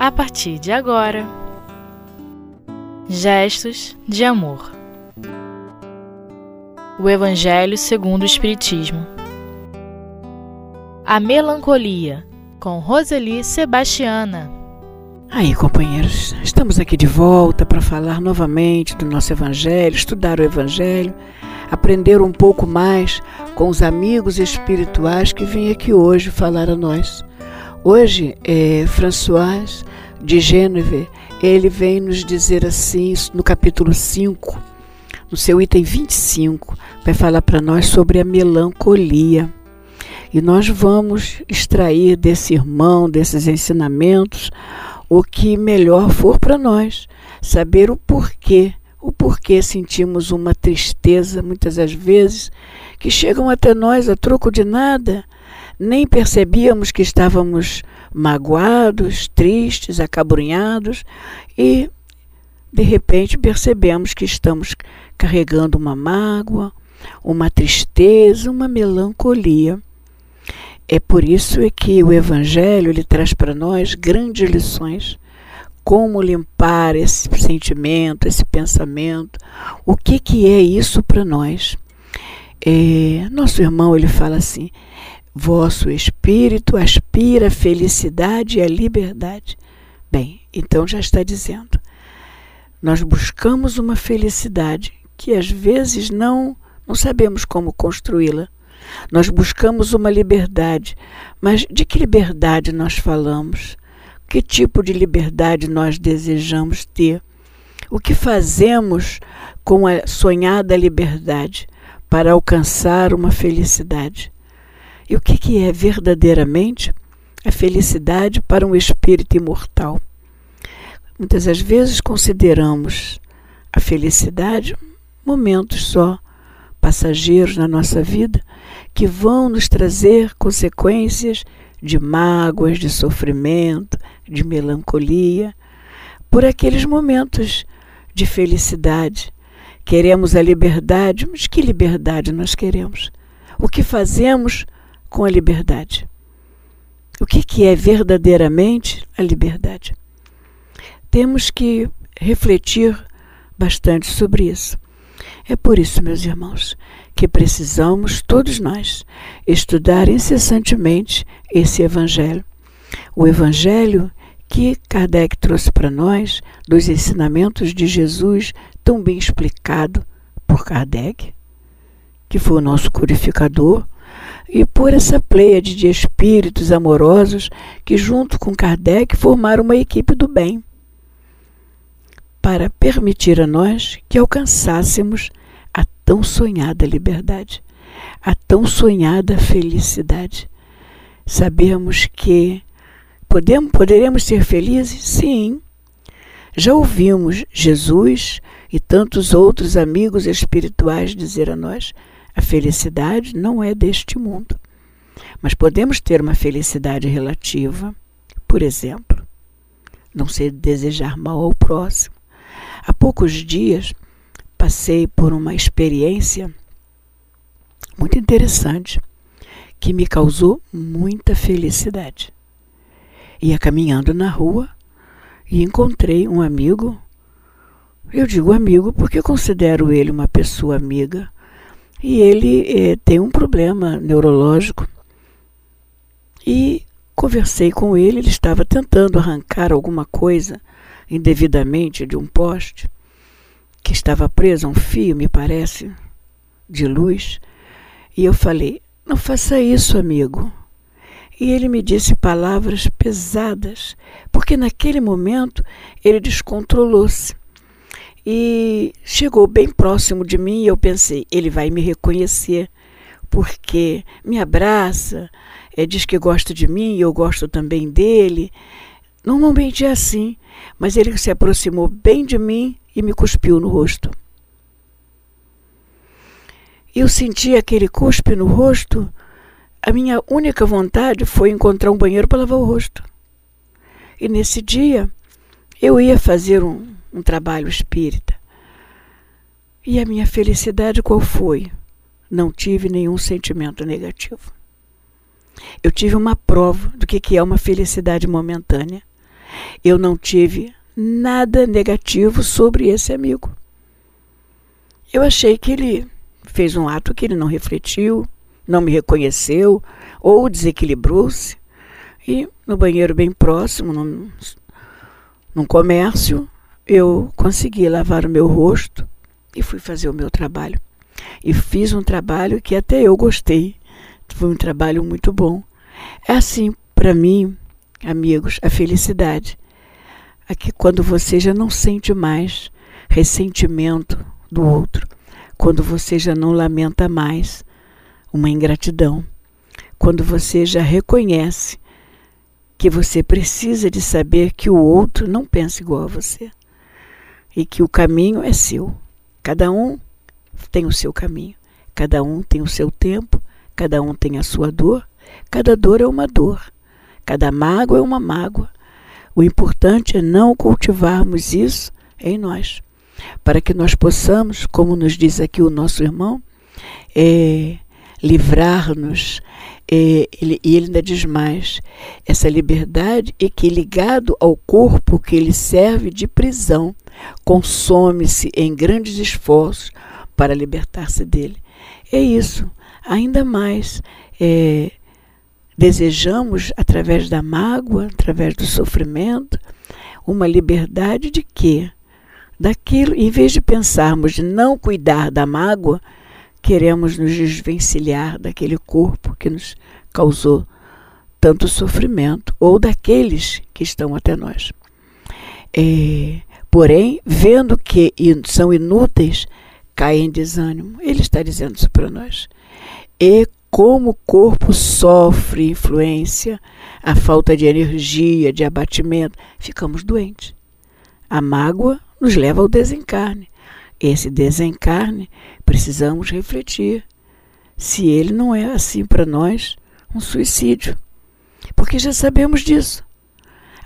a partir de agora. Gestos de amor. O Evangelho segundo o Espiritismo. A melancolia, com Roseli Sebastiana. Aí, companheiros, estamos aqui de volta para falar novamente do nosso Evangelho, estudar o Evangelho, aprender um pouco mais com os amigos espirituais que vêm aqui hoje falar a nós. Hoje, é, François de Gêneve, ele vem nos dizer assim, no capítulo 5, no seu item 25, vai falar para nós sobre a melancolia. E nós vamos extrair desse irmão, desses ensinamentos, o que melhor for para nós, saber o porquê, o porquê sentimos uma tristeza, muitas das vezes, que chegam até nós a troco de nada, nem percebíamos que estávamos magoados, tristes, acabrunhados e de repente percebemos que estamos carregando uma mágoa, uma tristeza, uma melancolia. É por isso que o Evangelho ele traz para nós grandes lições. Como limpar esse sentimento, esse pensamento, o que, que é isso para nós? É, nosso irmão ele fala assim: Vosso espírito aspira a felicidade e a liberdade. Bem, então já está dizendo. Nós buscamos uma felicidade que às vezes não não sabemos como construí-la. Nós buscamos uma liberdade, mas de que liberdade nós falamos? Que tipo de liberdade nós desejamos ter? O que fazemos com a sonhada liberdade para alcançar uma felicidade? E o que, que é verdadeiramente a felicidade para um espírito imortal? Muitas das vezes consideramos a felicidade momentos só, passageiros na nossa vida, que vão nos trazer consequências de mágoas, de sofrimento, de melancolia, por aqueles momentos de felicidade. Queremos a liberdade, mas que liberdade nós queremos? O que fazemos com a liberdade. O que, que é verdadeiramente a liberdade? Temos que refletir bastante sobre isso. É por isso, meus irmãos, que precisamos, todos nós, estudar incessantemente esse Evangelho. O Evangelho que Kardec trouxe para nós, dos ensinamentos de Jesus, tão bem explicado por Kardec, que foi o nosso codificador, e por essa pleiade de espíritos amorosos que, junto com Kardec, formaram uma equipe do bem, para permitir a nós que alcançássemos a tão sonhada liberdade, a tão sonhada felicidade. Sabemos que podemos, poderemos ser felizes? Sim. Já ouvimos Jesus e tantos outros amigos espirituais dizer a nós a felicidade não é deste mundo. Mas podemos ter uma felicidade relativa, por exemplo, não ser desejar mal ao próximo. Há poucos dias passei por uma experiência muito interessante que me causou muita felicidade. Ia caminhando na rua e encontrei um amigo. Eu digo amigo porque considero ele uma pessoa amiga e ele eh, tem um problema neurológico. E conversei com ele, ele estava tentando arrancar alguma coisa indevidamente de um poste que estava preso a um fio, me parece, de luz. E eu falei: Não faça isso, amigo. E ele me disse palavras pesadas, porque naquele momento ele descontrolou-se e chegou bem próximo de mim e eu pensei, ele vai me reconhecer, porque me abraça, é, diz que gosta de mim e eu gosto também dele. Normalmente é assim, mas ele se aproximou bem de mim e me cuspiu no rosto. Eu senti aquele cuspe no rosto. A minha única vontade foi encontrar um banheiro para lavar o rosto. E nesse dia eu ia fazer um, um trabalho espírita. E a minha felicidade qual foi? Não tive nenhum sentimento negativo. Eu tive uma prova do que é uma felicidade momentânea. eu não tive nada negativo sobre esse amigo. Eu achei que ele fez um ato que ele não refletiu, não me reconheceu ou desequilibrou-se. E no banheiro bem próximo, num, num comércio, eu consegui lavar o meu rosto e fui fazer o meu trabalho. E fiz um trabalho que até eu gostei. Foi um trabalho muito bom. É assim, para mim, amigos, a felicidade. Aqui quando você já não sente mais ressentimento do outro, quando você já não lamenta mais uma ingratidão, quando você já reconhece que você precisa de saber que o outro não pensa igual a você e que o caminho é seu. Cada um tem o seu caminho, cada um tem o seu tempo, cada um tem a sua dor, cada dor é uma dor, cada mágoa é uma mágoa. O importante é não cultivarmos isso em nós, para que nós possamos, como nos diz aqui o nosso irmão, é, livrar-nos. É, ele, e ele ainda diz mais: essa liberdade é que, ligado ao corpo que ele serve de prisão, consome-se em grandes esforços para libertar-se dele. É isso. Ainda mais é, desejamos, através da mágoa, através do sofrimento, uma liberdade de quê? Daquilo, em vez de pensarmos de não cuidar da mágoa, queremos nos desvencilhar daquele corpo que nos causou tanto sofrimento, ou daqueles que estão até nós. É, porém, vendo que são inúteis, caem em desânimo. Ele está dizendo isso para nós. E como o corpo sofre influência, a falta de energia, de abatimento, ficamos doentes. A mágoa nos leva ao desencarne. Esse desencarne, precisamos refletir se ele não é assim para nós um suicídio. Porque já sabemos disso.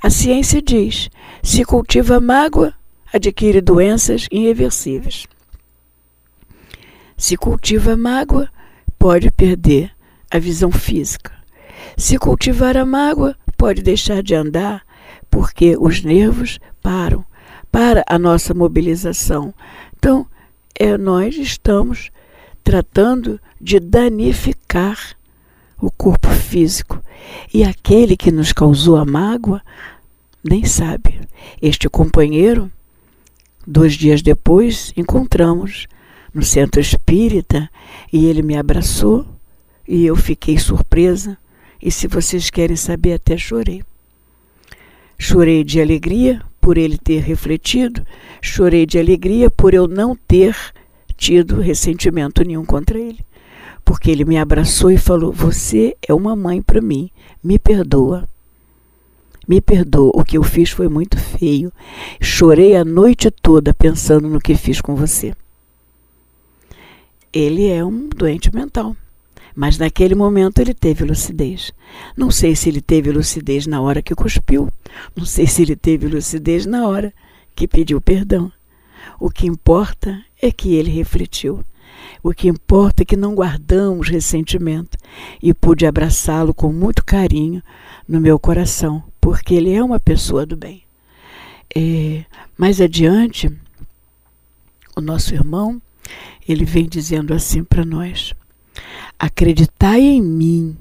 A ciência diz: se cultiva mágoa, adquire doenças irreversíveis. Se cultiva mágoa, pode perder a visão física. Se cultivar a mágoa, pode deixar de andar, porque os nervos param para a nossa mobilização. Então, é, nós estamos tratando de danificar o corpo físico. E aquele que nos causou a mágoa nem sabe. Este companheiro, dois dias depois, encontramos no centro espírita e ele me abraçou e eu fiquei surpresa. E se vocês querem saber, até chorei. Chorei de alegria por ele ter refletido, chorei de alegria por eu não ter tido ressentimento nenhum contra ele. Porque ele me abraçou e falou: Você é uma mãe para mim, me perdoa. Me perdoa, o que eu fiz foi muito feio. Chorei a noite toda pensando no que fiz com você ele é um doente mental. Mas naquele momento ele teve lucidez. Não sei se ele teve lucidez na hora que cuspiu. Não sei se ele teve lucidez na hora que pediu perdão. O que importa é que ele refletiu. O que importa é que não guardamos ressentimento e pude abraçá-lo com muito carinho no meu coração, porque ele é uma pessoa do bem. É, mais adiante, o nosso irmão ele vem dizendo assim para nós: acreditai em mim,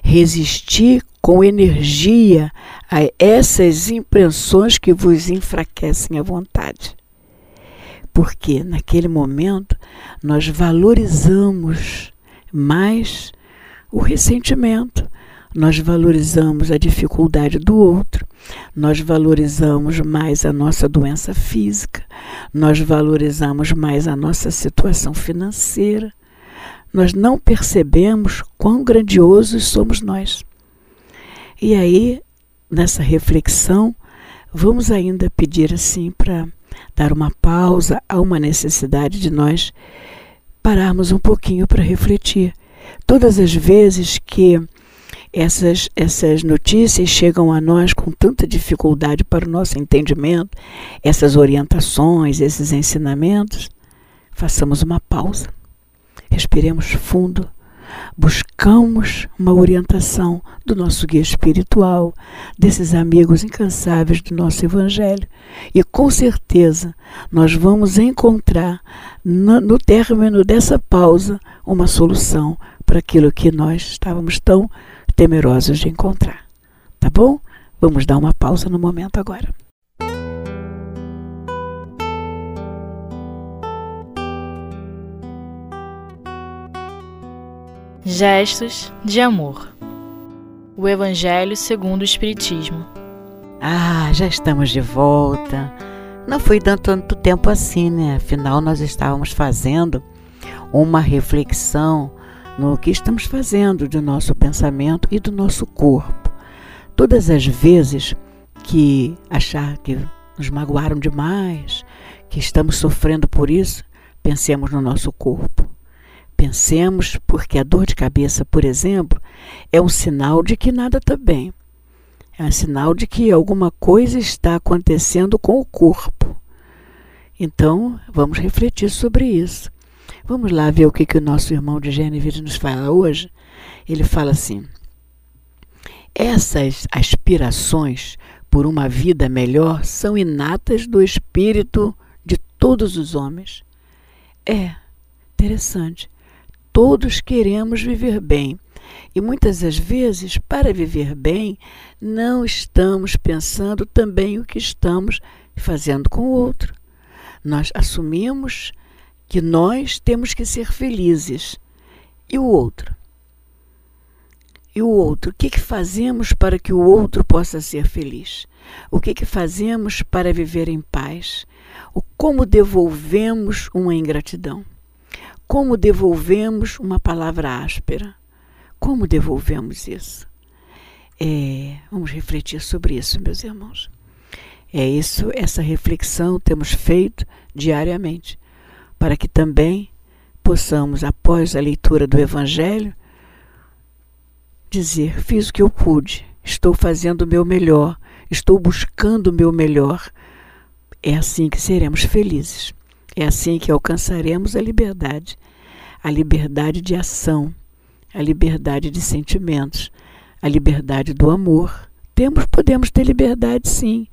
resisti com energia a essas impressões que vos enfraquecem a vontade. Porque naquele momento nós valorizamos mais o ressentimento, nós valorizamos a dificuldade do outro, nós valorizamos mais a nossa doença física, nós valorizamos mais a nossa situação financeira. Nós não percebemos quão grandiosos somos nós. E aí, nessa reflexão, vamos ainda pedir assim para dar uma pausa a uma necessidade de nós pararmos um pouquinho para refletir. Todas as vezes que essas, essas notícias chegam a nós com tanta dificuldade para o nosso entendimento, essas orientações, esses ensinamentos, façamos uma pausa. Respiremos fundo, buscamos uma orientação do nosso guia espiritual, desses amigos incansáveis do nosso Evangelho. E com certeza nós vamos encontrar no, no término dessa pausa uma solução para aquilo que nós estávamos tão temerosos de encontrar. Tá bom? Vamos dar uma pausa no momento agora. Gestos de amor. O Evangelho segundo o Espiritismo. Ah, já estamos de volta. Não foi tanto tempo assim, né? Afinal, nós estávamos fazendo uma reflexão no que estamos fazendo do nosso pensamento e do nosso corpo. Todas as vezes que achar que nos magoaram demais, que estamos sofrendo por isso, pensemos no nosso corpo. Pensemos, porque a dor de cabeça, por exemplo, é um sinal de que nada está bem. É um sinal de que alguma coisa está acontecendo com o corpo. Então, vamos refletir sobre isso. Vamos lá ver o que, que o nosso irmão de Gênesis nos fala hoje. Ele fala assim: essas aspirações por uma vida melhor são inatas do espírito de todos os homens. É interessante todos queremos viver bem. E muitas das vezes, para viver bem, não estamos pensando também o que estamos fazendo com o outro. Nós assumimos que nós temos que ser felizes. E o outro? E o outro? O que, que fazemos para que o outro possa ser feliz? O que, que fazemos para viver em paz? O como devolvemos uma ingratidão? Como devolvemos uma palavra áspera? Como devolvemos isso? É, vamos refletir sobre isso, meus irmãos. É isso, essa reflexão temos feito diariamente, para que também possamos, após a leitura do Evangelho, dizer: fiz o que eu pude, estou fazendo o meu melhor, estou buscando o meu melhor. É assim que seremos felizes. É assim que alcançaremos a liberdade, a liberdade de ação, a liberdade de sentimentos, a liberdade do amor. Temos, podemos ter liberdade, sim.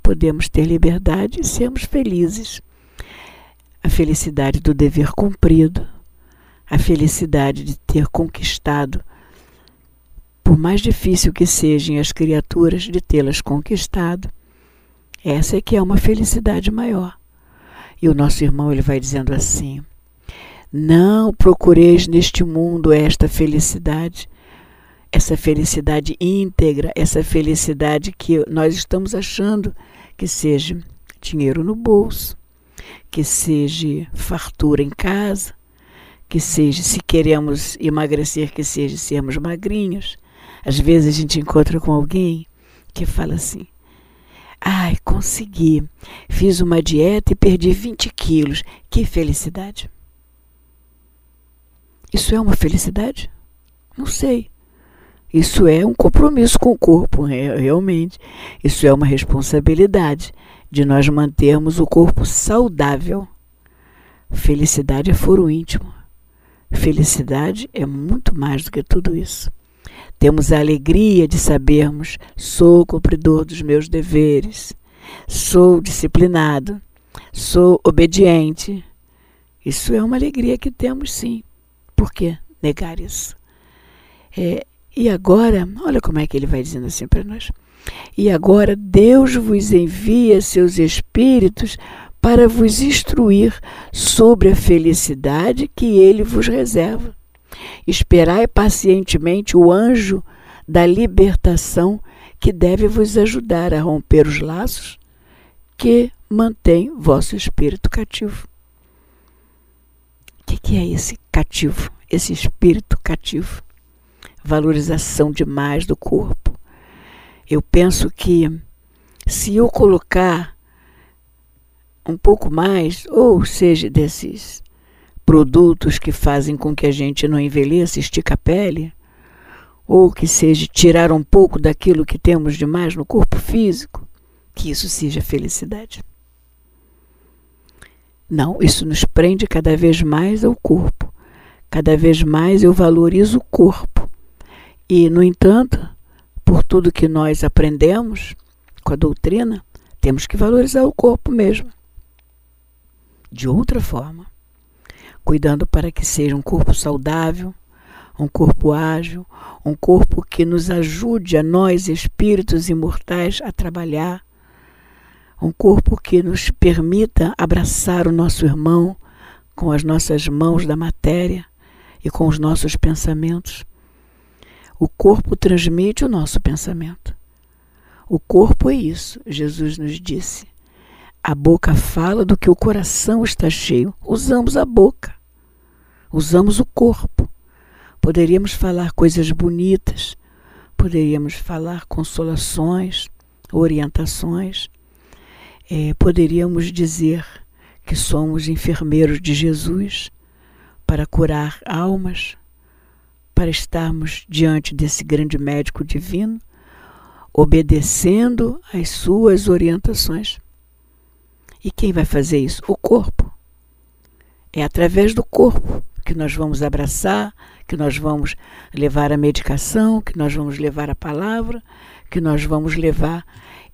Podemos ter liberdade e sermos felizes. A felicidade do dever cumprido, a felicidade de ter conquistado, por mais difícil que sejam as criaturas, de tê-las conquistado. Essa é que é uma felicidade maior. E o nosso irmão ele vai dizendo assim: Não procureis neste mundo esta felicidade, essa felicidade íntegra, essa felicidade que nós estamos achando que seja dinheiro no bolso, que seja fartura em casa, que seja, se queremos emagrecer, que seja sermos magrinhos. Às vezes a gente encontra com alguém que fala assim: Ai, consegui. Fiz uma dieta e perdi 20 quilos. Que felicidade. Isso é uma felicidade? Não sei. Isso é um compromisso com o corpo, realmente. Isso é uma responsabilidade de nós mantermos o corpo saudável. Felicidade é foro íntimo. Felicidade é muito mais do que tudo isso. Temos a alegria de sabermos: sou cumpridor dos meus deveres, sou disciplinado, sou obediente. Isso é uma alegria que temos sim. Por que negar isso? É, e agora, olha como é que ele vai dizendo assim para nós. E agora Deus vos envia seus espíritos para vos instruir sobre a felicidade que ele vos reserva. Esperai pacientemente o anjo da libertação que deve vos ajudar a romper os laços que mantém vosso espírito cativo. O que, que é esse cativo, esse espírito cativo? Valorização demais do corpo. Eu penso que se eu colocar um pouco mais, ou seja, desses produtos que fazem com que a gente não envelheça, estica a pele, ou que seja tirar um pouco daquilo que temos de mais no corpo físico, que isso seja felicidade. Não, isso nos prende cada vez mais ao corpo, cada vez mais eu valorizo o corpo. E, no entanto, por tudo que nós aprendemos com a doutrina, temos que valorizar o corpo mesmo. De outra forma, cuidando para que seja um corpo saudável, um corpo ágil, um corpo que nos ajude a nós, espíritos imortais, a trabalhar, um corpo que nos permita abraçar o nosso irmão com as nossas mãos da matéria e com os nossos pensamentos. O corpo transmite o nosso pensamento. O corpo é isso, Jesus nos disse. A boca fala do que o coração está cheio. Usamos a boca. Usamos o corpo. Poderíamos falar coisas bonitas, poderíamos falar consolações, orientações, é, poderíamos dizer que somos enfermeiros de Jesus para curar almas, para estarmos diante desse grande médico divino, obedecendo às suas orientações. E quem vai fazer isso? O corpo. É através do corpo que nós vamos abraçar, que nós vamos levar a medicação, que nós vamos levar a palavra, que nós vamos levar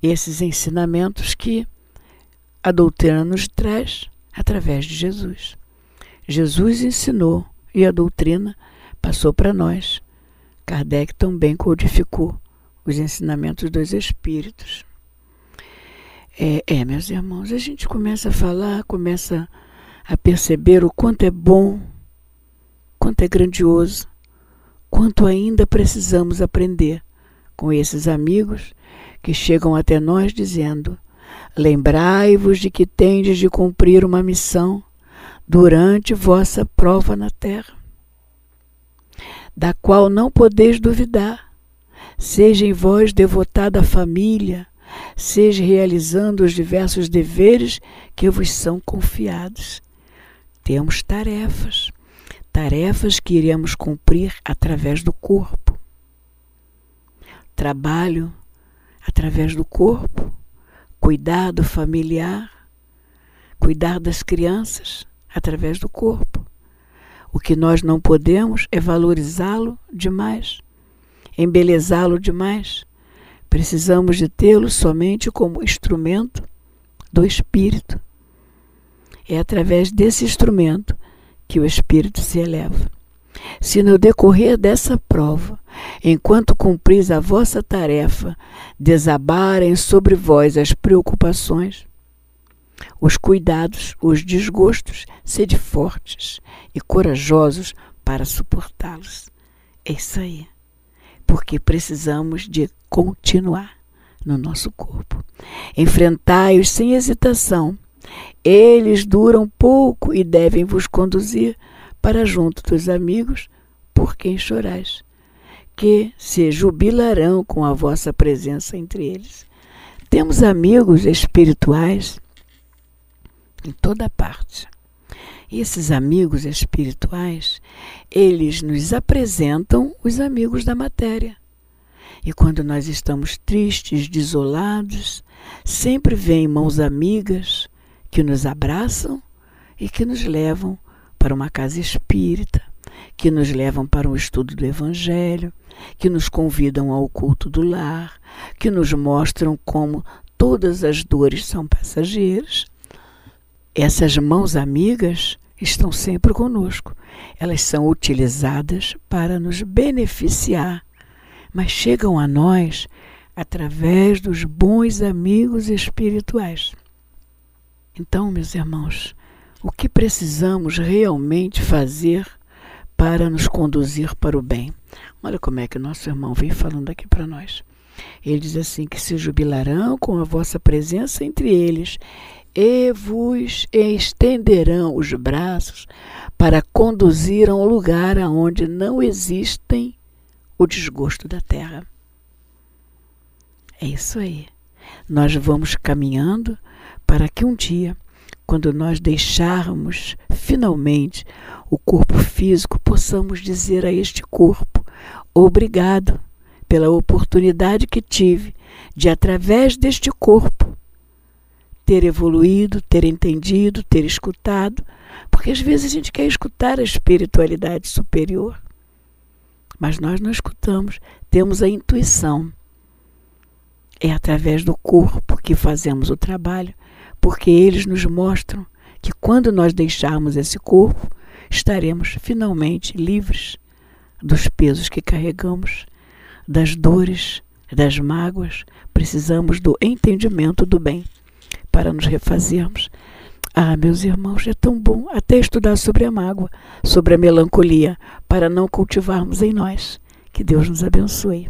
esses ensinamentos que a doutrina nos traz através de Jesus. Jesus ensinou e a doutrina passou para nós. Kardec também codificou os ensinamentos dos Espíritos. É, é, meus irmãos, a gente começa a falar, começa a perceber o quanto é bom quanto é grandioso, quanto ainda precisamos aprender com esses amigos que chegam até nós dizendo: Lembrai-vos de que tendes de cumprir uma missão durante vossa prova na terra, da qual não podeis duvidar. Seja em vós devotada a família, seja realizando os diversos deveres que vos são confiados. Temos tarefas tarefas que iremos cumprir através do corpo. Trabalho através do corpo, cuidado familiar, cuidar das crianças através do corpo. O que nós não podemos é valorizá-lo demais, embelezá-lo demais. Precisamos de tê-lo somente como instrumento do espírito. É através desse instrumento que o espírito se eleva. Se no decorrer dessa prova, enquanto cumpris a vossa tarefa, desabarem sobre vós as preocupações, os cuidados, os desgostos, sede fortes e corajosos para suportá-los. É isso aí. Porque precisamos de continuar no nosso corpo. Enfrentai-os sem hesitação eles duram pouco e devem vos conduzir para junto dos amigos por quem chorais, que se jubilarão com a vossa presença entre eles. Temos amigos espirituais em toda parte. Esses amigos espirituais, eles nos apresentam os amigos da matéria. E quando nós estamos tristes, desolados, sempre vêm mãos amigas que nos abraçam e que nos levam para uma casa espírita, que nos levam para um estudo do Evangelho, que nos convidam ao culto do lar, que nos mostram como todas as dores são passageiras. Essas mãos amigas estão sempre conosco. Elas são utilizadas para nos beneficiar, mas chegam a nós através dos bons amigos espirituais. Então, meus irmãos, o que precisamos realmente fazer para nos conduzir para o bem? Olha como é que o nosso irmão vem falando aqui para nós. Ele diz assim: que se jubilarão com a vossa presença entre eles e vos estenderão os braços para conduzir a um lugar aonde não existem o desgosto da terra. É isso aí. Nós vamos caminhando para que um dia, quando nós deixarmos finalmente o corpo físico, possamos dizer a este corpo: obrigado pela oportunidade que tive de, através deste corpo, ter evoluído, ter entendido, ter escutado, porque às vezes a gente quer escutar a espiritualidade superior, mas nós não escutamos, temos a intuição. É através do corpo que fazemos o trabalho, porque eles nos mostram que quando nós deixarmos esse corpo, estaremos finalmente livres dos pesos que carregamos, das dores, das mágoas. Precisamos do entendimento do bem para nos refazermos. Ah, meus irmãos, é tão bom até estudar sobre a mágoa, sobre a melancolia, para não cultivarmos em nós. Que Deus nos abençoe.